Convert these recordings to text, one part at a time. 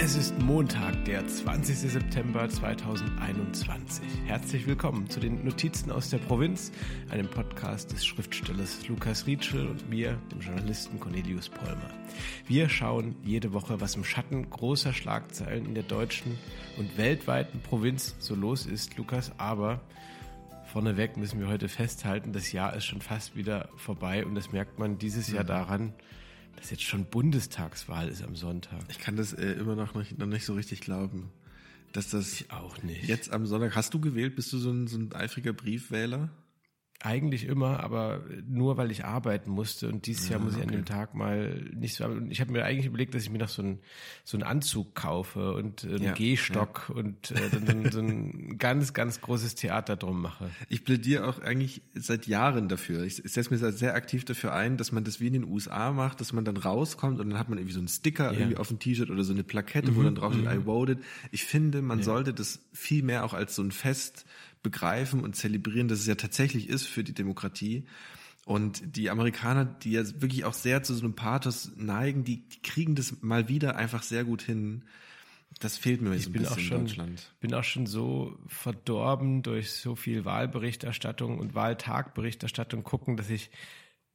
Es ist Montag, der 20. September 2021. Herzlich willkommen zu den Notizen aus der Provinz, einem Podcast des Schriftstellers Lukas Rietschel und mir, dem Journalisten Cornelius Polmer. Wir schauen jede Woche, was im Schatten großer Schlagzeilen in der deutschen und weltweiten Provinz so los ist, Lukas, aber vorneweg müssen wir heute festhalten, das Jahr ist schon fast wieder vorbei und das merkt man dieses Jahr mhm. daran, dass jetzt schon Bundestagswahl ist am Sonntag. Ich kann das äh, immer noch nicht, noch nicht so richtig glauben. Dass das ich auch nicht. Jetzt am Sonntag, hast du gewählt? Bist du so ein, so ein eifriger Briefwähler? Eigentlich immer, aber nur weil ich arbeiten musste und dieses Jahr muss ich okay. an dem Tag mal nicht so. Ich habe mir eigentlich überlegt, dass ich mir noch so einen so einen Anzug kaufe und einen ja, Gehstock ja. und äh, dann so ein ganz ganz großes Theater drum mache. Ich plädiere auch eigentlich seit Jahren dafür. Ich setze mir sehr aktiv dafür ein, dass man das wie in den USA macht, dass man dann rauskommt und dann hat man irgendwie so einen Sticker ja. irgendwie auf dem T-Shirt oder so eine Plakette, mhm, wo dann drauf steht mhm. I voted. Ich finde, man sollte das viel mehr auch als so ein Fest begreifen und zelebrieren, dass es ja tatsächlich ist für die Demokratie. Und die Amerikaner, die ja wirklich auch sehr zu so einem Pathos neigen, die, die kriegen das mal wieder einfach sehr gut hin. Das fehlt mir ich so ein bisschen schon, in Deutschland. bin auch schon so verdorben durch so viel Wahlberichterstattung und Wahltagberichterstattung gucken, dass ich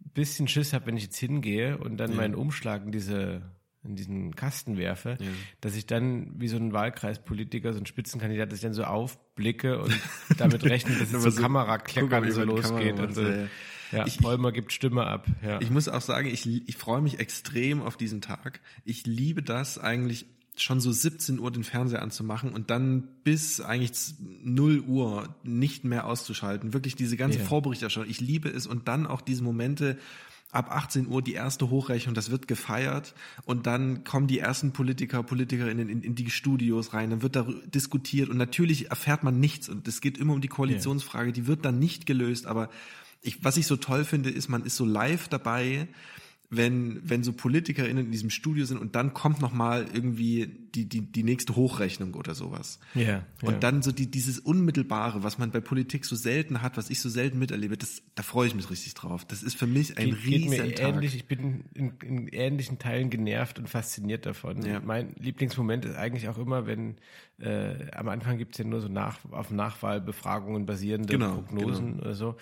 ein bisschen Schiss habe, wenn ich jetzt hingehe und dann ja. meinen Umschlag in diese in diesen Kasten werfe, ja. dass ich dann wie so ein Wahlkreispolitiker, so ein Spitzenkandidat, dass ich dann so aufblicke und damit rechne, dass es so, so Kamerakleckern so losgeht und so. Ja, ja ich, Polmer gibt Stimme ab. Ja. Ich muss auch sagen, ich, ich freue mich extrem auf diesen Tag. Ich liebe das eigentlich schon so 17 Uhr den Fernseher anzumachen und dann bis eigentlich 0 Uhr nicht mehr auszuschalten. Wirklich diese ganze yeah. Vorberichterstattung. Ich liebe es und dann auch diese Momente, ab 18 Uhr die erste Hochrechnung, das wird gefeiert und dann kommen die ersten Politiker, Politikerinnen in, in die Studios rein, dann wird da diskutiert und natürlich erfährt man nichts und es geht immer um die Koalitionsfrage, die wird dann nicht gelöst, aber ich, was ich so toll finde, ist, man ist so live dabei, wenn, wenn so PolitikerInnen in diesem Studio sind und dann kommt nochmal irgendwie die, die, die nächste Hochrechnung oder sowas. Ja. Yeah, und yeah. dann so die, dieses Unmittelbare, was man bei Politik so selten hat, was ich so selten miterlebe, das, da freue ich mich richtig drauf. Das ist für mich ein geht, riesen mir Tag. Ähnlich, ich bin in, in ähnlichen Teilen genervt und fasziniert davon. Ja. Mein Lieblingsmoment ist eigentlich auch immer, wenn äh, am Anfang gibt's ja nur so nach, auf Nachwahlbefragungen basierende genau, Prognosen genau. oder so.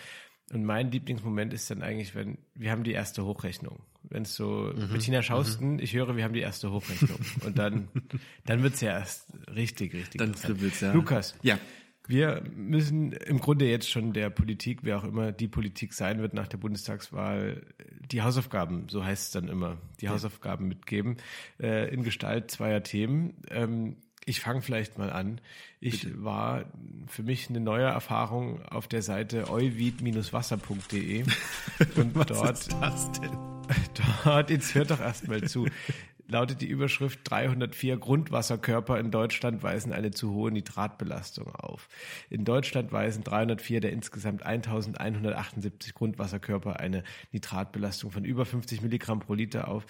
Und mein Lieblingsmoment ist dann eigentlich, wenn wir haben die erste Hochrechnung. Wenn es so mhm. Bettina Schausten, mhm. ich höre, wir haben die erste Hochrechnung. Und dann, dann wird's ja erst richtig, richtig. Dann kribbelt's, ja. Lukas. Ja. Wir müssen im Grunde jetzt schon der Politik, wer auch immer die Politik sein wird nach der Bundestagswahl, die Hausaufgaben, so heißt es dann immer, die ja. Hausaufgaben mitgeben, äh, in Gestalt zweier Themen. Ähm, ich fange vielleicht mal an. Ich Bitte. war für mich eine neue Erfahrung auf der Seite euvid-wasser.de und Was dort ist das denn? Dort jetzt hört doch erstmal zu. Lautet die Überschrift 304 Grundwasserkörper in Deutschland weisen eine zu hohe Nitratbelastung auf. In Deutschland weisen 304 der insgesamt 1178 Grundwasserkörper eine Nitratbelastung von über 50 Milligramm pro Liter auf,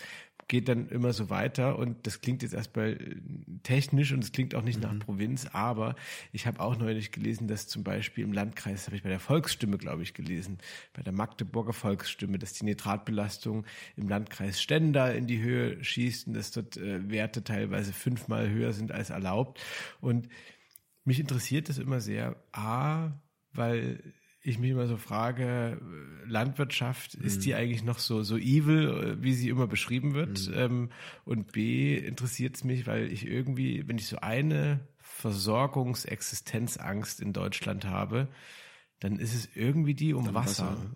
geht dann immer so weiter und das klingt jetzt erstmal äh, technisch und es klingt auch nicht mhm. nach Provinz, aber ich habe auch neulich gelesen, dass zum Beispiel im Landkreis, habe ich bei der Volksstimme, glaube ich, gelesen, bei der Magdeburger Volksstimme, dass die Nitratbelastung im Landkreis Stendal in die Höhe schießt und dass dort äh, Werte teilweise fünfmal höher sind als erlaubt. Und mich interessiert das immer sehr, a, weil ich mich immer so frage, Landwirtschaft, mhm. ist die mhm. eigentlich noch so, so evil, wie sie immer beschrieben wird? Mhm. Ähm, und B, interessiert es mich, weil ich irgendwie, wenn ich so eine Versorgungsexistenzangst in Deutschland habe, dann ist es irgendwie die um Wasser. Wasser.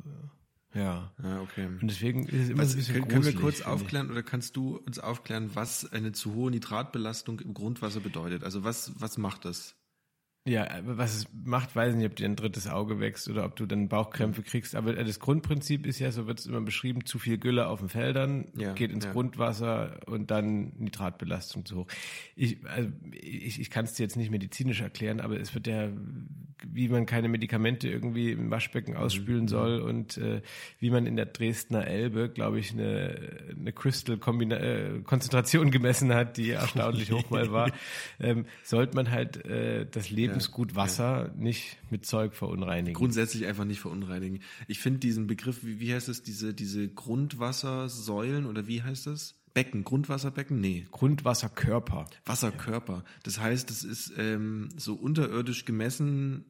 Ja. ja, okay. Und deswegen ist es immer was, so ein bisschen Können, können wir kurz aufklären oder kannst du uns aufklären, was eine zu hohe Nitratbelastung im Grundwasser bedeutet? Also was, was macht das? Ja, was es macht, weiß nicht, ob dir ein drittes Auge wächst oder ob du dann Bauchkrämpfe kriegst. Aber das Grundprinzip ist ja, so wird es immer beschrieben, zu viel Gülle auf den Feldern, ja, geht ins ja. Grundwasser und dann Nitratbelastung zu hoch. Ich, also ich, ich kann es dir jetzt nicht medizinisch erklären, aber es wird ja, wie man keine Medikamente irgendwie im Waschbecken mhm. ausspülen mhm. soll und äh, wie man in der Dresdner Elbe, glaube ich, eine, eine Crystal-Konzentration äh, gemessen hat, die erstaunlich hoch mal war, ähm, sollte man halt äh, das Leben Lebensgut Wasser ja. nicht mit Zeug verunreinigen. Grundsätzlich einfach nicht verunreinigen. Ich finde diesen Begriff, wie, wie heißt es, diese, diese Grundwassersäulen oder wie heißt das? Becken, Grundwasserbecken? Nee. Grundwasserkörper. Wasserkörper. Das heißt, es ist ähm, so unterirdisch gemessen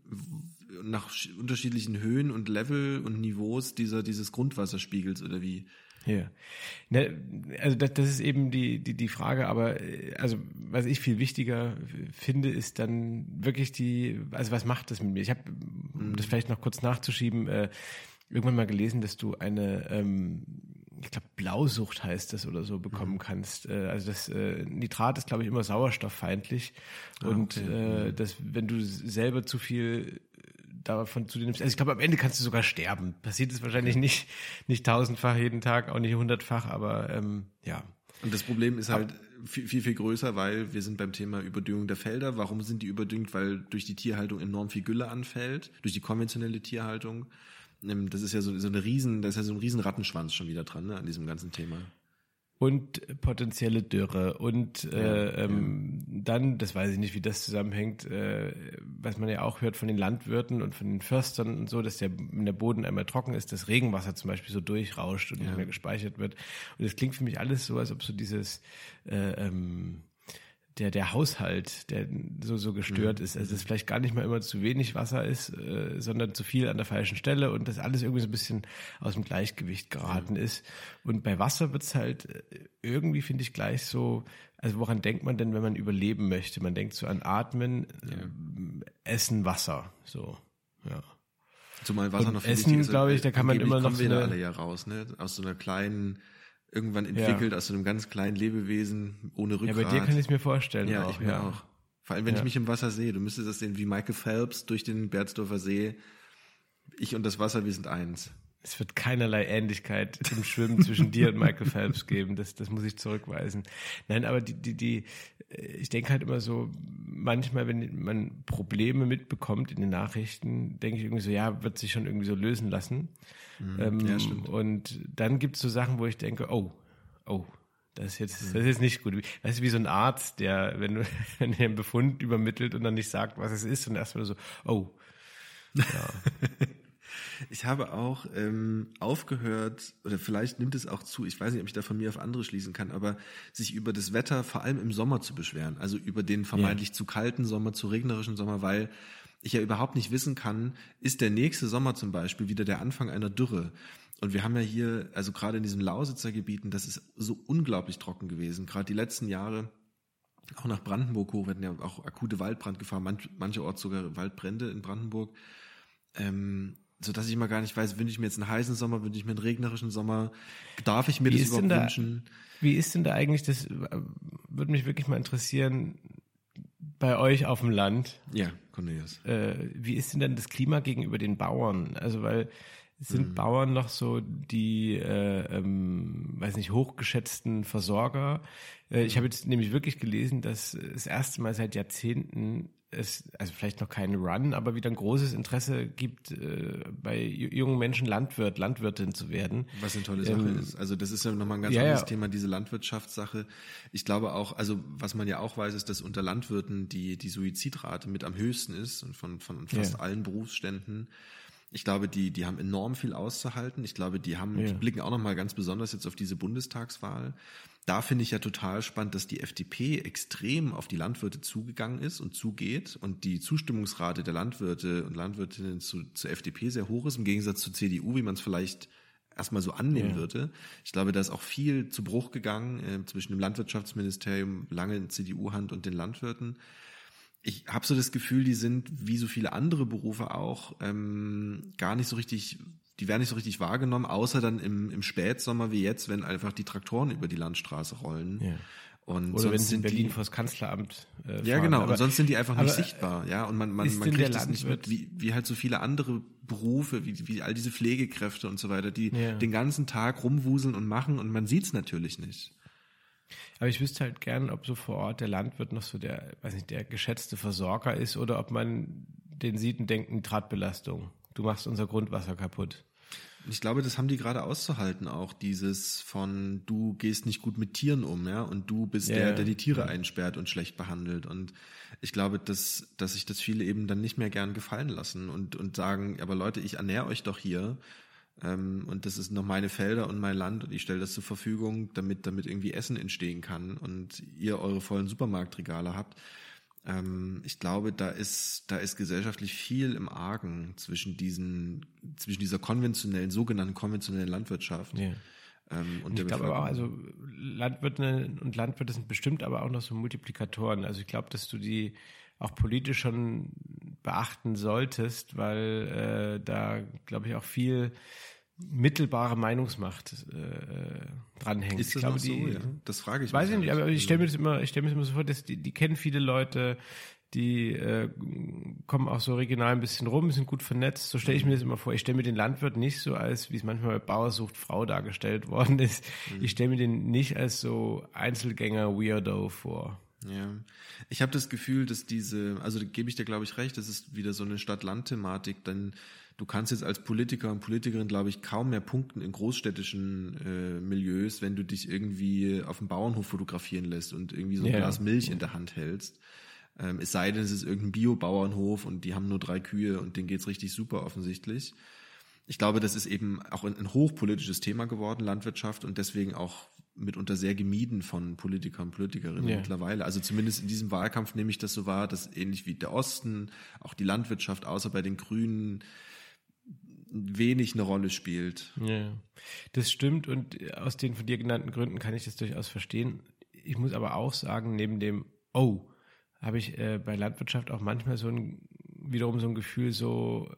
nach unterschiedlichen Höhen und Level und Niveaus dieser, dieses Grundwasserspiegels oder wie? Ja. Ne, also das, das ist eben die, die, die Frage, aber äh, also was ich viel wichtiger finde, ist dann wirklich die, also was macht das mit mir? Ich habe, um mhm. das vielleicht noch kurz nachzuschieben, äh, irgendwann mal gelesen, dass du eine, ähm, ich glaube, Blausucht heißt das oder so, bekommen mhm. kannst. Äh, also das äh, Nitrat ist, glaube ich, immer sauerstofffeindlich. Ah, und okay. äh, mhm. das, wenn du selber zu viel davon zu nimmst. Also ich glaube, am Ende kannst du sogar sterben. Passiert es wahrscheinlich nicht, nicht tausendfach jeden Tag, auch nicht hundertfach, aber ähm, ja. Und das Problem ist halt viel, viel, viel größer, weil wir sind beim Thema Überdüngung der Felder. Warum sind die überdüngt? Weil durch die Tierhaltung enorm viel Gülle anfällt, durch die konventionelle Tierhaltung. Ähm, das ist ja so, so eine riesen, da ist ja so ein riesen Rattenschwanz schon wieder dran, ne, an diesem ganzen Thema und potenzielle Dürre und äh, ähm, dann, das weiß ich nicht, wie das zusammenhängt, äh, was man ja auch hört von den Landwirten und von den Förstern und so, dass der, wenn der Boden einmal trocken ist, das Regenwasser zum Beispiel so durchrauscht und ja. nicht mehr gespeichert wird. Und es klingt für mich alles so, als ob so dieses äh, ähm, der, der Haushalt, der so, so gestört mhm. ist. Also, dass vielleicht gar nicht mal immer zu wenig Wasser ist, äh, sondern zu viel an der falschen Stelle und das alles irgendwie so ein bisschen aus dem Gleichgewicht geraten mhm. ist. Und bei Wasser wird's halt äh, irgendwie, finde ich, gleich so, also woran denkt man denn, wenn man überleben möchte? Man denkt so an Atmen, ja. äh, Essen, Wasser, so, ja. Zumal Wasser und noch Essen, glaube ich, da kann man immer noch so eine, alle ja raus, ne? Aus so einer kleinen irgendwann entwickelt ja. aus so einem ganz kleinen Lebewesen ohne Rückgrat. Ja, bei dir kann ich es mir vorstellen. Ja, auch, ich mir ja. auch. Vor allem, wenn ja. ich mich im Wasser sehe. Du müsstest das sehen wie Michael Phelps durch den Berzdorfer See. Ich und das Wasser, wir sind eins. Es wird keinerlei Ähnlichkeit im Schwimmen zwischen dir und Michael Phelps geben. Das, das muss ich zurückweisen. Nein, aber die, die, die, ich denke halt immer so, manchmal, wenn man Probleme mitbekommt in den Nachrichten, denke ich irgendwie so, ja, wird sich schon irgendwie so lösen lassen. Mhm. Ähm, ja, stimmt. Und dann gibt es so Sachen, wo ich denke, oh, oh, das ist jetzt, das ist jetzt nicht gut. Weißt du, wie so ein Arzt, der, wenn, wenn er einen Befund übermittelt und dann nicht sagt, was es ist, und erstmal so, oh. Ja. Ich habe auch ähm, aufgehört, oder vielleicht nimmt es auch zu, ich weiß nicht, ob ich da von mir auf andere schließen kann, aber sich über das Wetter vor allem im Sommer zu beschweren. Also über den vermeintlich ja. zu kalten Sommer, zu regnerischen Sommer, weil ich ja überhaupt nicht wissen kann, ist der nächste Sommer zum Beispiel wieder der Anfang einer Dürre. Und wir haben ja hier, also gerade in diesen Lausitzer Gebieten, das ist so unglaublich trocken gewesen. Gerade die letzten Jahre, auch nach Brandenburg hoch, wir hatten ja auch akute Waldbrandgefahr, manch, mancherorts sogar Waldbrände in Brandenburg. Ähm, so dass ich immer gar nicht weiß, wünsche ich mir jetzt einen heißen Sommer, wünsche ich mir einen regnerischen Sommer, darf ich mir wie das überhaupt da, wünschen? Wie ist denn da eigentlich, das würde mich wirklich mal interessieren, bei euch auf dem Land. Ja, Cornelius. Äh, wie ist denn denn das Klima gegenüber den Bauern? Also weil sind mhm. Bauern noch so die, äh, ähm, weiß nicht, hochgeschätzten Versorger? Äh, ich habe jetzt nämlich wirklich gelesen, dass das erste Mal seit Jahrzehnten es, also vielleicht noch keinen Run, aber wieder ein großes Interesse gibt, äh, bei jungen Menschen Landwirt, Landwirtin zu werden. Was eine tolle Sache ähm, ist. Also das ist ja nochmal ein ganz ja, anderes ja. Thema, diese Landwirtschaftssache. Ich glaube auch, also was man ja auch weiß, ist, dass unter Landwirten die, die Suizidrate mit am höchsten ist und von, von fast ja. allen Berufsständen. Ich glaube, die, die haben enorm viel auszuhalten. Ich glaube, die haben, die blicken auch nochmal ganz besonders jetzt auf diese Bundestagswahl da finde ich ja total spannend, dass die FDP extrem auf die Landwirte zugegangen ist und zugeht und die Zustimmungsrate der Landwirte und Landwirtinnen zu, zur FDP sehr hoch ist, im Gegensatz zur CDU, wie man es vielleicht erstmal so annehmen ja. würde. Ich glaube, da ist auch viel zu Bruch gegangen äh, zwischen dem Landwirtschaftsministerium, lange in CDU-Hand und den Landwirten. Ich habe so das Gefühl, die sind wie so viele andere Berufe auch ähm, gar nicht so richtig die werden nicht so richtig wahrgenommen, außer dann im, im Spätsommer wie jetzt, wenn einfach die Traktoren über die Landstraße rollen. Ja. Und Oder wenn sie in Berlin die, vors Kanzleramt äh, fahren. Ja, genau. Aber, und sonst sind die einfach nicht sichtbar. Ja, und man, man, man kriegt das nicht mit, wie, wie halt so viele andere Berufe, wie, wie all diese Pflegekräfte und so weiter, die ja. den ganzen Tag rumwuseln und machen und man sieht's natürlich nicht. Aber ich wüsste halt gern, ob so vor Ort der Landwirt noch so der, weiß nicht, der geschätzte Versorger ist oder ob man den sieht und denkt, Nitratbelastung du machst unser Grundwasser kaputt. Ich glaube, das haben die gerade auszuhalten, auch dieses von du gehst nicht gut mit Tieren um, ja, und du bist ja, der, der die Tiere ja. einsperrt und schlecht behandelt. Und ich glaube, dass, dass sich das viele eben dann nicht mehr gern gefallen lassen und, und sagen, aber Leute, ich ernähre euch doch hier Ähm, und das ist noch meine Felder und mein Land und ich stelle das zur Verfügung, damit, damit irgendwie Essen entstehen kann und ihr eure vollen Supermarktregale habt. Ähm, ich glaube, da ist, da ist gesellschaftlich viel im Argen zwischen diesen, zwischen dieser konventionellen, sogenannten konventionellen Landwirtschaft. Ja. Ähm, und, und ich glaube aber auch, also Landwirte und Landwirte sind bestimmt aber auch noch so Multiplikatoren. Also ich glaube, dass du die auch politisch schon beachten solltest, weil äh, da, glaube ich, auch viel mittelbare Meinungsmacht äh, dranhängt. Ist das ich glaube, so? Die, ja. Das frage ich. Weiß ich nicht, aber ich stelle mir das immer, ich stelle mir das immer so vor, dass die, die kennen viele Leute, die äh, kommen auch so regional ein bisschen rum, sind gut vernetzt. So stelle ich mir das immer vor. Ich stelle mir den Landwirt nicht so als, wie es manchmal bei Bauer sucht Frau dargestellt worden ist. Mhm. Ich stelle mir den nicht als so Einzelgänger-Weirdo vor. Ja, ich habe das Gefühl, dass diese, also da gebe ich dir, glaube ich, recht, das ist wieder so eine Stadt-Land-Thematik, denn du kannst jetzt als Politiker und Politikerin, glaube ich, kaum mehr punkten in großstädtischen äh, Milieus, wenn du dich irgendwie auf dem Bauernhof fotografieren lässt und irgendwie so ein ja. Glas Milch in der Hand hältst. Ähm, es sei denn, es ist irgendein Bio-Bauernhof und die haben nur drei Kühe und denen geht's richtig super offensichtlich. Ich glaube, das ist eben auch ein, ein hochpolitisches Thema geworden, Landwirtschaft, und deswegen auch mitunter sehr gemieden von Politikern und Politikerinnen ja. mittlerweile. Also zumindest in diesem Wahlkampf nehme ich das so wahr, dass ähnlich wie der Osten, auch die Landwirtschaft, außer bei den Grünen, wenig eine Rolle spielt. Ja, das stimmt und aus den von dir genannten Gründen kann ich das durchaus verstehen. Ich muss aber auch sagen, neben dem Oh, habe ich äh, bei Landwirtschaft auch manchmal so ein, wiederum so ein Gefühl so,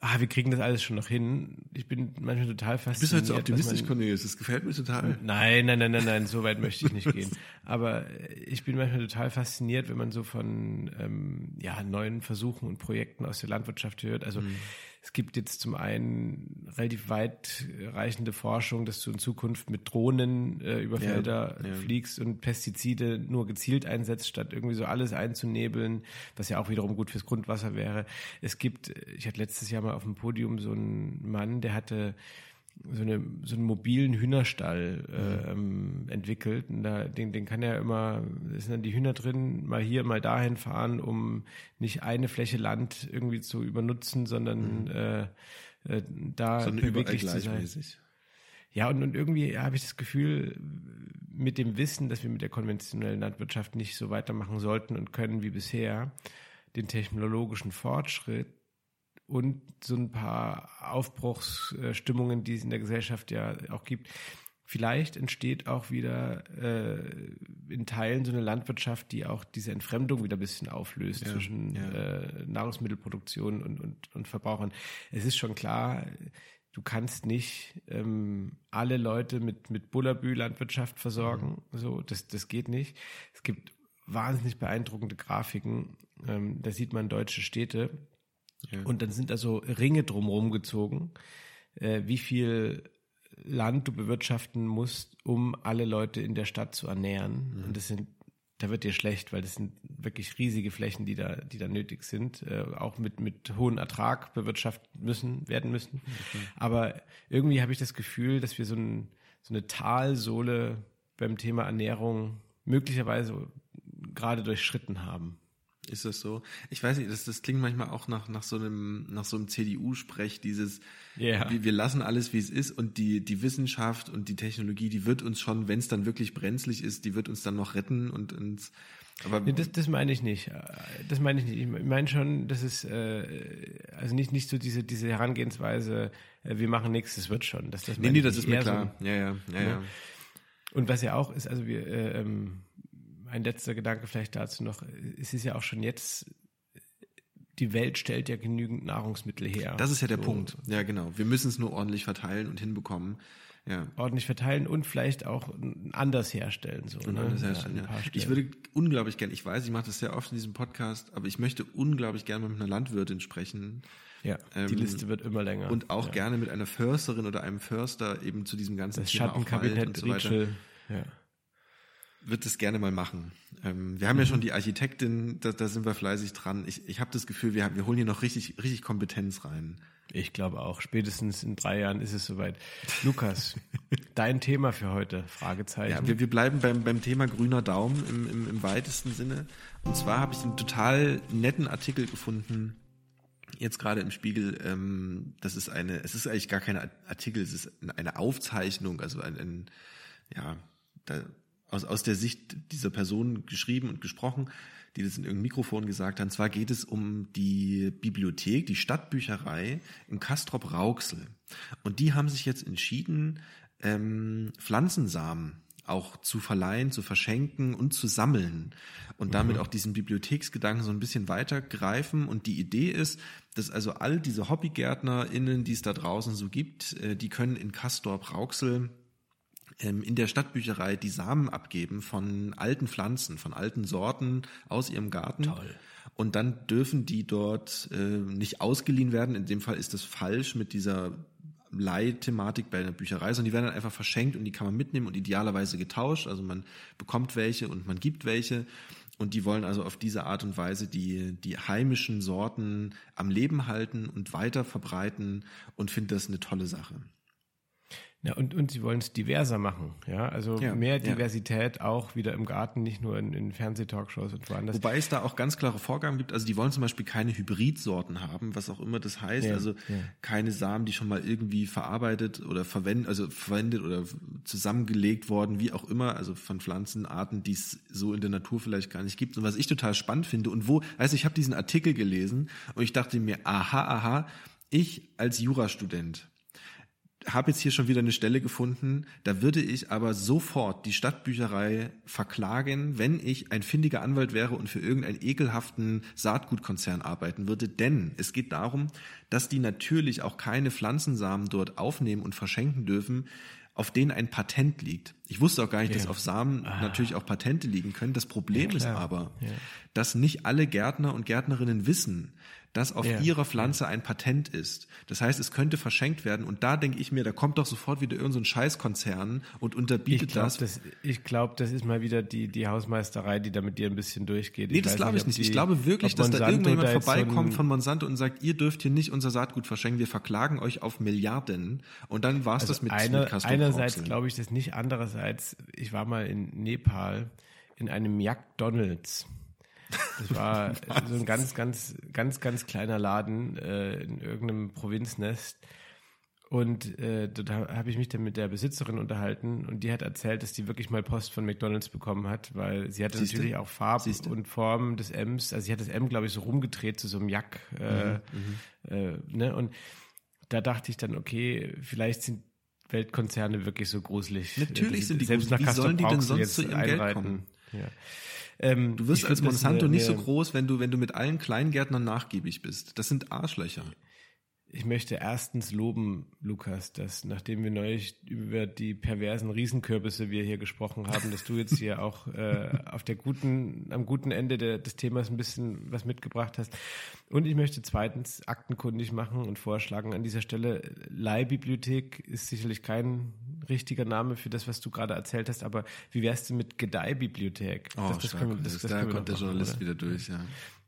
ah, wir kriegen das alles schon noch hin. Ich bin manchmal total fasziniert. Du bist halt so optimistisch, Cornelius. Das gefällt mir total. Nein, nein, nein, nein, nein, so weit möchte ich nicht gehen. Aber ich bin manchmal total fasziniert, wenn man so von ähm, ja, neuen Versuchen und Projekten aus der Landwirtschaft hört. Also mhm. Es gibt jetzt zum einen relativ weitreichende Forschung, dass du in Zukunft mit Drohnen äh, über Felder ja, ja. fliegst und Pestizide nur gezielt einsetzt, statt irgendwie so alles einzunebeln, was ja auch wiederum gut fürs Grundwasser wäre. Es gibt, ich hatte letztes Jahr mal auf dem Podium so einen Mann, der hatte so, eine, so einen mobilen Hühnerstall äh, ähm, entwickelt. Und da, den, den kann er immer, da sind dann die Hühner drin, mal hier, mal dahin fahren, um nicht eine Fläche Land irgendwie zu übernutzen, sondern mhm. äh, äh, da sondern beweglich zu sein. Ja, und, und irgendwie habe ich das Gefühl, mit dem Wissen, dass wir mit der konventionellen Landwirtschaft nicht so weitermachen sollten und können wie bisher, den technologischen Fortschritt und so ein paar Aufbruchsstimmungen, die es in der Gesellschaft ja auch gibt. Vielleicht entsteht auch wieder äh, in Teilen so eine Landwirtschaft, die auch diese Entfremdung wieder ein bisschen auflöst ja, zwischen ja. Äh, Nahrungsmittelproduktion und, und, und Verbrauchern. Es ist schon klar, du kannst nicht ähm, alle Leute mit, mit Bullabü-Landwirtschaft versorgen. Mhm. So, das, das geht nicht. Es gibt wahnsinnig beeindruckende Grafiken. Ähm, da sieht man deutsche Städte, ja. Und dann sind da so Ringe drumherum gezogen, äh, wie viel Land du bewirtschaften musst, um alle Leute in der Stadt zu ernähren. Mhm. Und das sind, da wird dir schlecht, weil das sind wirklich riesige Flächen, die da, die da nötig sind, äh, auch mit, mit hohem Ertrag bewirtschaftet müssen, werden müssen. Mhm. Aber irgendwie habe ich das Gefühl, dass wir so, ein, so eine Talsohle beim Thema Ernährung möglicherweise gerade durchschritten haben. Ist das so? Ich weiß nicht, das, das klingt manchmal auch nach, nach so einem, nach so einem CDU-Sprech, dieses, yeah. wir, wir lassen alles, wie es ist und die, die Wissenschaft und die Technologie, die wird uns schon, wenn es dann wirklich brenzlig ist, die wird uns dann noch retten und uns, aber nee, das, das meine ich nicht. Das meine ich nicht. Ich meine schon, das ist äh, also nicht nicht so diese diese Herangehensweise. Äh, wir machen nichts, das wird schon. Das, das nee, nee, das ist mir klar. So, ja, ja, ja, ja. Und was ja auch ist, also wir äh, ähm, ein letzter Gedanke vielleicht dazu noch. Es ist ja auch schon jetzt, die Welt stellt ja genügend Nahrungsmittel her. Das ist ja der so. Punkt. Ja, genau. Wir müssen es nur ordentlich verteilen und hinbekommen. Ja. Ordentlich verteilen und vielleicht auch anders herstellen. So, und ne? anders herstellen, ja. ja. Ich würde unglaublich gerne, ich weiß, ich mache das sehr oft in diesem Podcast, aber ich möchte unglaublich gerne mit einer Landwirtin sprechen. Ja, ähm, die Liste wird immer länger. Und auch gerne mit einer Försterin oder einem Förster eben zu diesem ganzen das Thema Schattenkabinett so Rietschel. Ja würde das gerne mal machen. Ähm, wir haben ja schon die Architektin, da, da sind wir fleißig dran. Ich, ich habe das Gefühl, wir, haben, wir holen hier noch richtig, richtig Kompetenz rein. Ich glaube auch. Spätestens in drei Jahren ist es soweit. Lukas, dein Thema für heute? Fragezeichen. Ja, wir, wir bleiben beim, beim Thema grüner Daumen im, im, im weitesten Sinne. Und zwar habe ich einen total netten Artikel gefunden jetzt gerade im Spiegel, ähm, das ist eine, es ist eigentlich gar keine Artikel, es ist eine Aufzeichnung, also ein, ein ja, da, aus, aus der Sicht dieser Person geschrieben und gesprochen, die das in irgendeinem Mikrofon gesagt haben. Und zwar geht es um die Bibliothek, die Stadtbücherei in Kastrop Rauxel. Und die haben sich jetzt entschieden, ähm, Pflanzensamen auch zu verleihen, zu verschenken und zu sammeln und damit mhm. auch diesen Bibliotheksgedanken so ein bisschen weitergreifen. Und die Idee ist, dass also all diese HobbygärtnerInnen, die es da draußen so gibt, äh, die können in Kastorp Rauxel ähm, in der Stadtbücherei die Samen abgeben von alten Pflanzen, von alten Sorten aus ihrem Garten. Toll. Und dann dürfen die dort äh, nicht ausgeliehen werden. In dem Fall ist das falsch mit dieser Leihthematik bei einer Bücherei, sondern die werden dann einfach verschenkt und die kann man mitnehmen und idealerweise getauscht. Also man bekommt welche und man gibt welche. Und die wollen also auf diese Art und Weise die, die heimischen Sorten am Leben halten und weiter verbreiten und finde das eine tolle Sache. Ja, und, und sie wollen es diverser machen, ja. Also ja, mehr Diversität ja. auch wieder im Garten, nicht nur in, in Fernsehtalkshows und woanders. Wobei es da auch ganz klare Vorgaben gibt. Also die wollen zum Beispiel keine Hybridsorten haben, was auch immer das heißt. Ja, also keine Samen, die schon mal irgendwie verarbeitet oder verwendet, also verwendet oder zusammengelegt worden, wie auch immer, also von Pflanzenarten, die es so in der Natur vielleicht gar nicht gibt. Und was ich total spannend finde und wo, also ich habe diesen Artikel gelesen und ich dachte mir, aha, aha, ich als Jurastudent habe jetzt hier schon wieder eine Stelle gefunden, da würde ich aber sofort die Stadtbücherei verklagen, wenn ich ein findiger Anwalt wäre und für irgendeinen ekelhaften Saatgutkonzern arbeiten würde. Denn es geht darum, dass die natürlich auch keine Pflanzensamen dort aufnehmen und verschenken dürfen, auf denen ein Patent liegt. Ich wusste auch gar nicht, ja. dass auf Samen ah. natürlich auch Patente liegen können. Das Problem ja, ist aber, ja. dass nicht alle Gärtner und Gärtnerinnen wissen, dass auf ja. ihrer Pflanze ein Patent ist. Das heißt, es könnte verschenkt werden. Und da denke ich mir, da kommt doch sofort wieder irgendein so Scheißkonzern und unterbietet glaub, das. das. Ich glaube, das ist mal wieder die, die Hausmeisterei, die da mit dir ein bisschen durchgeht. Nee, ich das glaube ich nicht. Die, ich glaube wirklich, dass Monsanto da irgendjemand da vorbeikommt so von Monsanto und sagt, ihr dürft hier nicht unser Saatgut verschenken, wir verklagen euch auf Milliarden. Und dann war es also das mit, eine, mit Einerseits glaube ich das nicht, andererseits, ich war mal in Nepal in einem McDonalds. Das war so ein ganz, ganz, ganz, ganz kleiner Laden äh, in irgendeinem Provinznest. Und äh, dort habe ich mich dann mit der Besitzerin unterhalten und die hat erzählt, dass die wirklich mal Post von McDonalds bekommen hat, weil sie hatte Siehste? natürlich auch Farben Siehste? und Formen des M's. Also sie hat das M, glaube ich, so rumgedreht zu so einem Jack. Äh, mhm, mhm, äh, ne? Und da dachte ich dann, okay, vielleicht sind Weltkonzerne wirklich so gruselig. Natürlich sind die selbst gruselig. Nach Wie sollen die denn sonst zu ihrem einreiten. Geld kommen? Ja. Ähm, du wirst als Monsanto eine, nicht so groß, wenn du, wenn du mit allen Kleingärtnern nachgiebig bist. Das sind Arschlöcher. Ich möchte erstens loben, Lukas, dass nachdem wir neulich über die perversen Riesenkürbisse wir hier gesprochen haben, dass du jetzt hier auch äh, auf der guten, am guten Ende der, des Themas ein bisschen was mitgebracht hast. Und ich möchte zweitens aktenkundig machen und vorschlagen an dieser Stelle, Leihbibliothek ist sicherlich kein richtiger Name für das, was du gerade erzählt hast, aber wie wär's denn mit Gedeihbibliothek? Oh, das, das, können, das, das da kommt der Journalist oder? wieder durch, ja.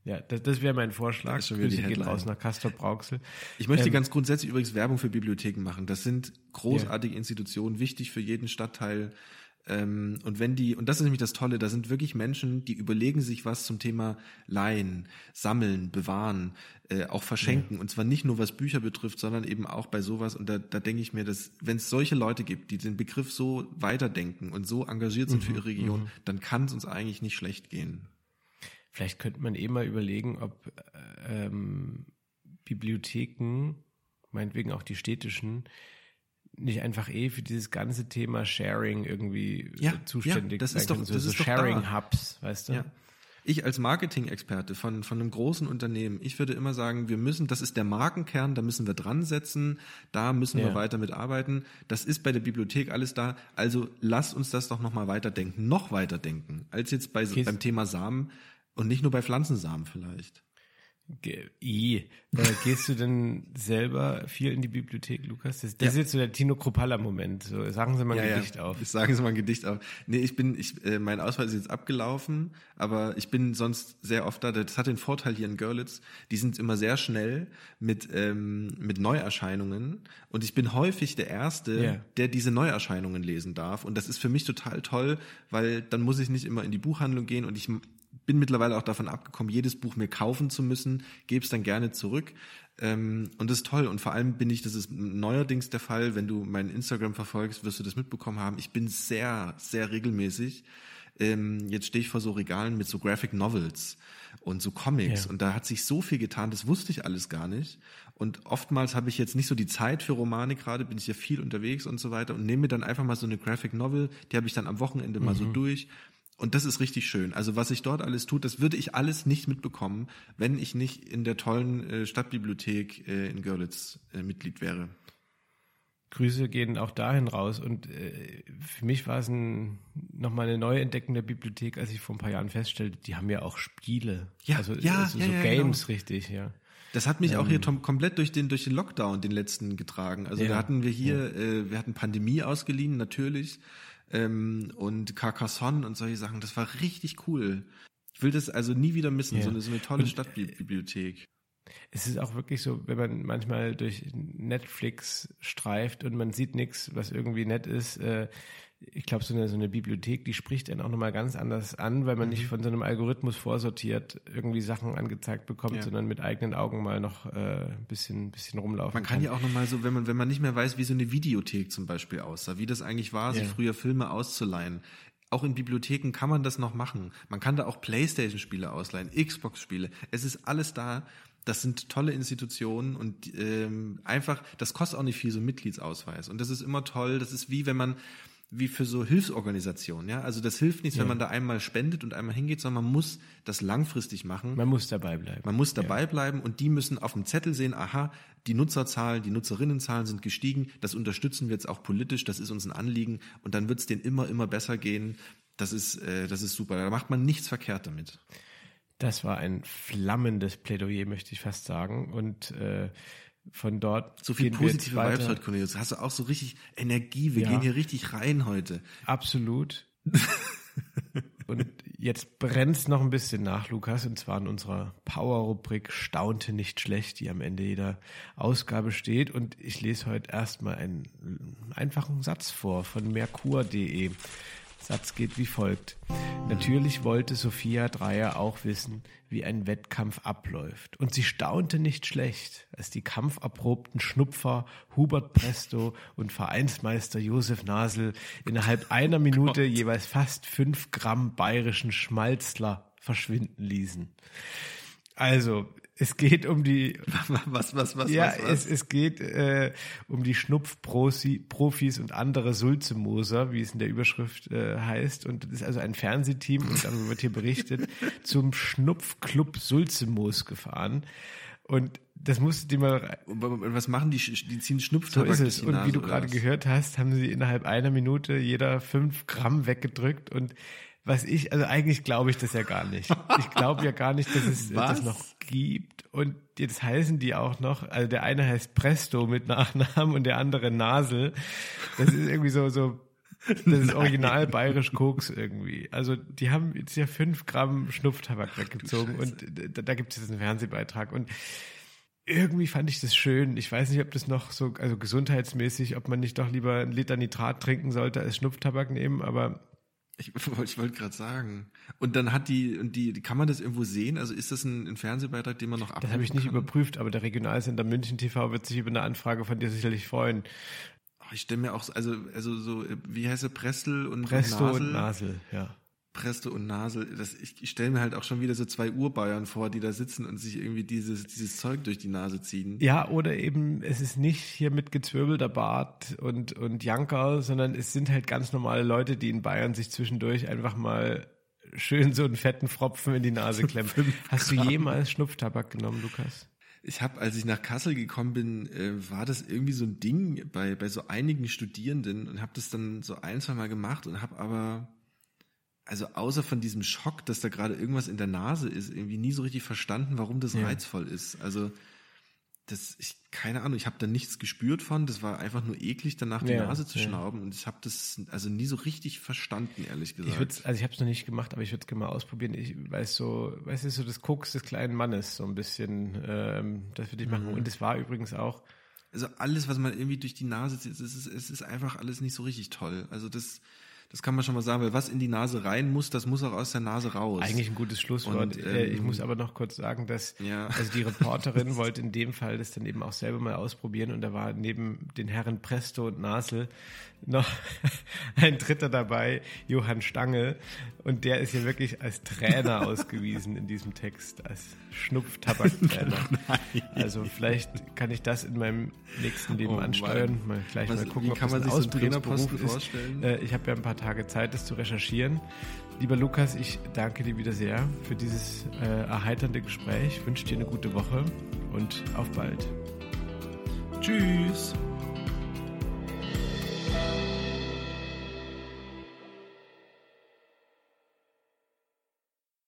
Ja, das, das wäre mein Vorschlag. Das Grüße geht raus nach Castor Brauxel. Ich möchte ähm, ganz grundsätzlich übrigens Werbung für Bibliotheken machen. Das sind großartige ja. Institutionen, wichtig für jeden Stadtteil. Ähm, und wenn die, und das ist nämlich das Tolle, da sind wirklich Menschen, die überlegen sich was zum Thema Leihen, Sammeln, Bewahren, äh, auch verschenken. Ja. Und zwar nicht nur was Bücher betrifft, sondern eben auch bei sowas. Und da, da denke ich mir, dass wenn es solche Leute gibt, die den Begriff so weiterdenken und so engagiert sind mhm, für ihre Region, mhm. dann kann es uns eigentlich nicht schlecht gehen. Vielleicht könnte man eben mal überlegen, ob ähm, Bibliotheken, meinetwegen auch die städtischen, nicht einfach eh für dieses ganze Thema Sharing irgendwie ja, zuständig ja, das ist doch, so, das so ist Sharing Hubs, weißt du? Ja. Ich als Marketing-Experte von, von einem großen Unternehmen, ich würde immer sagen, wir müssen, das ist der Markenkern, da müssen wir dran setzen, da müssen ja. wir weiter mitarbeiten. Das ist bei der Bibliothek alles da. Also lasst uns das doch nochmal weiterdenken, noch weiterdenken, als jetzt bei, beim Thema Samen. Und nicht nur bei Pflanzensamen vielleicht. I. Äh, gehst du denn selber viel in die Bibliothek, Lukas? Das, das ja. ist jetzt so der Tino Kropalla-Moment. So, sagen Sie mal ein ja, Gedicht ja. auf. Sagen Sie mal ein Gedicht auf. Nee, ich bin, ich, äh, mein Ausweis ist jetzt abgelaufen, aber ich bin sonst sehr oft da. Das hat den Vorteil hier in Görlitz, die sind immer sehr schnell mit, ähm, mit Neuerscheinungen und ich bin häufig der Erste, ja. der diese Neuerscheinungen lesen darf und das ist für mich total toll, weil dann muss ich nicht immer in die Buchhandlung gehen und ich bin mittlerweile auch davon abgekommen, jedes Buch mir kaufen zu müssen, gebe es dann gerne zurück. Ähm, und das ist toll. Und vor allem bin ich, das ist neuerdings der Fall, wenn du mein Instagram verfolgst, wirst du das mitbekommen haben. Ich bin sehr, sehr regelmäßig. Ähm, jetzt stehe ich vor so Regalen mit so Graphic Novels und so Comics. Ja. Und da hat sich so viel getan, das wusste ich alles gar nicht. Und oftmals habe ich jetzt nicht so die Zeit für Romane gerade, bin ich ja viel unterwegs und so weiter und nehme mir dann einfach mal so eine Graphic Novel, die habe ich dann am Wochenende mal so durch. Und das ist richtig schön. Also was sich dort alles tut, das würde ich alles nicht mitbekommen, wenn ich nicht in der tollen äh, Stadtbibliothek äh, in Görlitz äh, Mitglied wäre. Grüße gehen auch dahin raus. Und für mich war es ein, nochmal eine Neuentdeckung der Bibliothek, als ich vor ein paar Jahren feststellte, die haben ja auch Spiele. Ja, also, ja, also ja, so ja, Games, richtig, ja. Das hat mich auch hier tom, komplett durch den durch den Lockdown den letzten getragen. Also da hatten wir hier, wir hatten Pandemie ausgeliehen natürlich ähm, und Carcassonne und solche Sachen. Das war richtig cool. Ich will das also nie wieder missen. Ja. So, eine, so eine tolle Stadtbibliothek. Es ist auch wirklich so, wenn man manchmal durch Netflix streift und man sieht nichts, was irgendwie nett ist. Äh, ich glaube, so eine, so eine Bibliothek, die spricht einen auch nochmal ganz anders an, weil man Mhm. nicht von so einem Algorithmus vorsortiert irgendwie Sachen angezeigt bekommt, Ja. sondern mit eigenen Augen mal noch äh, ein bisschen, bisschen rumlaufen Man kann ja auch nochmal so, wenn man, wenn man nicht mehr weiß, wie so eine Videothek zum Beispiel aussah, wie das eigentlich war, sich Ja. früher Filme auszuleihen. Auch in Bibliotheken kann man das noch machen. Man kann da auch Playstation-Spiele ausleihen, Xbox-Spiele. Es ist alles da. Das sind tolle Institutionen und ähm, einfach, das kostet auch nicht viel, so ein Mitgliedsausweis. Und das ist immer toll. Das ist wie wenn man, wie für so Hilfsorganisationen, ja. Also das hilft nichts, wenn man da einmal spendet und einmal hingeht, sondern man muss das langfristig machen. Man muss dabei bleiben. Man muss dabei bleiben und die müssen auf dem Zettel sehen, aha, die Nutzerzahlen, die Nutzerinnenzahlen sind gestiegen, das unterstützen wir jetzt auch politisch, das ist uns ein Anliegen und dann wird es denen immer, immer besser gehen. Das ist, äh, das ist super. Da macht man nichts verkehrt damit. Das war ein flammendes Plädoyer, möchte ich fast sagen. Und äh, von dort So viel positive. Vibes heute, Cornelius. Hast du auch so richtig Energie. Wir Ja. gehen hier richtig rein heute. Absolut. Und jetzt brennt's noch ein bisschen nach, Lukas, und zwar in unserer Power-Rubrik Staunte nicht schlecht, die am Ende jeder Ausgabe steht. Und ich lese heute erstmal einen einfachen Satz vor von merkur.de. Satz geht wie folgt. Natürlich wollte Sophia Dreier auch wissen, wie ein Wettkampf abläuft. Und sie staunte nicht schlecht, als die kampferprobten Schnupfer Hubert Presto und Vereinsmeister Josef Nasel innerhalb einer Minute jeweils fast fünf Gramm bayerischen Schmalzler verschwinden ließen. Also, es geht um die Was, was, was, ja, was, was? Es, es geht äh, um die Schnupfprofis und andere Sulzemoser, wie es in der Überschrift äh, heißt. Und das ist also ein Fernsehteam, und darüber wird hier berichtet, zum Schnupfclub Sulzemoos gefahren. Und das musste die mal Und was machen die? Die ziehen so Schnupftabak ist durch es. Und wie du gerade gehört hast, haben sie innerhalb einer Minute jeder fünf Gramm weggedrückt und was ich, also eigentlich glaube ich das ja gar nicht. Ich glaube ja gar nicht, dass es Was? das noch gibt. Und jetzt heißen die auch noch, also der eine heißt Presto mit Nachnamen und der andere Nasel. Das ist irgendwie so, so, das ist original bayerisch Koks irgendwie. Also die haben jetzt ja fünf Gramm Schnupftabak weggezogen und da, da gibt es jetzt einen Fernsehbeitrag und irgendwie fand ich das schön. Ich weiß nicht, ob das noch so, also gesundheitsmäßig, ob man nicht doch lieber einen Liter Nitrat trinken sollte als Schnupftabak nehmen, aber Ich, ich wollte gerade sagen. Und dann hat die, und die, kann man das irgendwo sehen? Also ist das ein, ein Fernsehbeitrag, den man noch das habe ich nicht kann? überprüft, aber der Regionalsender München TV wird sich über eine Anfrage von dir sicherlich freuen. Ich stelle mir auch, so- also, also so, äh, wie heißt er, Prestel und Presto Nasel? und Nasel, ja. Presto und Nasel. Das, ich ich stelle mir halt auch schon wieder so zwei Urbayern vor, die da sitzen und sich irgendwie dieses, dieses Zeug durch die Nase ziehen. Ja, oder eben, es ist nicht hier mit gezwirbelter Bart und, und Jankerl, sondern es sind halt ganz normale Leute, die in Bayern sich zwischendurch einfach mal schön so einen fetten Fropfen in die Nase klemmen. Hast du jemals Schnupftabak genommen, Lukas? Ich habe, als ich nach Kassel gekommen bin, äh, war das irgendwie so ein Ding bei, bei so einigen Studierenden und habe das dann so ein, zwei Mal gemacht und habe aber, also außer von diesem Schock, dass da gerade irgendwas in der Nase ist, irgendwie nie so richtig verstanden, warum das Ja. reizvoll ist. Also das, ich, keine Ahnung, ich habe da nichts gespürt von, das war einfach nur eklig, danach die Ja, Nase zu ja. schnauben und ich habe das also nie so richtig verstanden, ehrlich gesagt. Ich würde also ich habe es noch nicht gemacht, aber ich würde es gerne mal ausprobieren. Ich weiß so, weißt du, so das Koks des kleinen Mannes, so ein bisschen, ähm, das würde ich machen. Und es war übrigens auch, also alles, was man irgendwie durch die Nase zieht, es ist, es ist einfach alles nicht so richtig toll. Also das, Das kann man schon mal sagen, weil was in die Nase rein muss, das muss auch aus der Nase raus. Eigentlich ein gutes Schlusswort. Und, Äh, ich ähm, muss aber noch kurz sagen, dass Ja. also die Reporterin wollte in dem Fall das dann eben auch selber mal ausprobieren und da war neben den Herren Presto und Nasel noch ein Dritter dabei, Johann Stange und der ist ja wirklich als Trainer ausgewiesen in diesem Text, als Schnupftabaktrainer. Also vielleicht kann ich das in meinem nächsten Leben Oh ansteuern. Mal gleich Was- mal gucken, wie ob kann das man sich so einen Trainerposten vorstellen? Äh, ich habe ja ein paar Tage Zeit, das zu recherchieren. Lieber Lukas, ich danke dir wieder sehr für dieses äh, erheiternde Gespräch. Wünsche dir eine gute Woche und auf bald. Tschüss.